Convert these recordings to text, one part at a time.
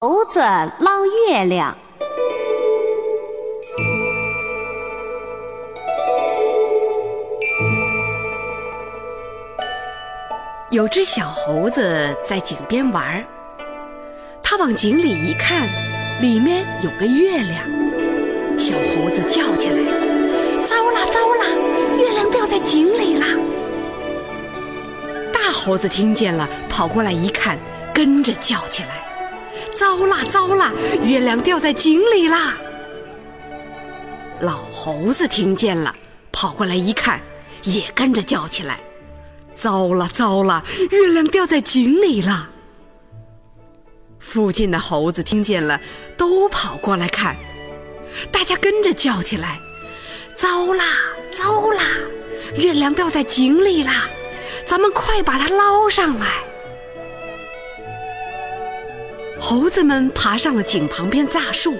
猴子捞月亮。有只小猴子在井边玩儿，它往井里一看，里面有个月亮。小猴子叫起来：“糟啦糟啦，月亮掉在井里啦！”大猴子听见了，跑过来一看，跟着叫起来。糟啦糟啦，月亮掉在井里啦！老猴子听见了，跑过来一看，也跟着叫起来：“糟了糟了，月亮掉在井里啦！”附近的猴子听见了，都跑过来看，大家跟着叫起来：“糟啦糟啦，月亮掉在井里啦！咱们快把它捞上来！”猴子们爬上了井旁边大树，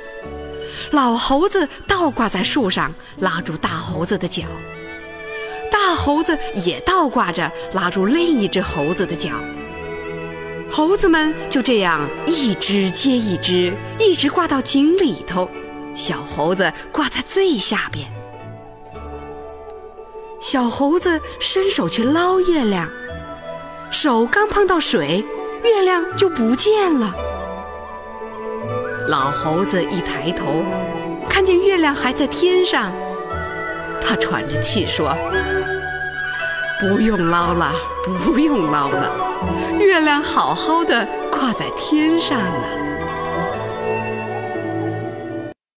老猴子倒挂在树上，拉住大猴子的脚；大猴子也倒挂着，拉住另一只猴子的脚。猴子们就这样一只接一只，一直挂到井里头，小猴子挂在最下边。小猴子伸手去捞月亮，手刚碰到水，月亮就不见了。老猴子一抬头，看见月亮还在天上，他喘着气说：“不用捞了，不用捞了，月亮好好的挂在天上呢。”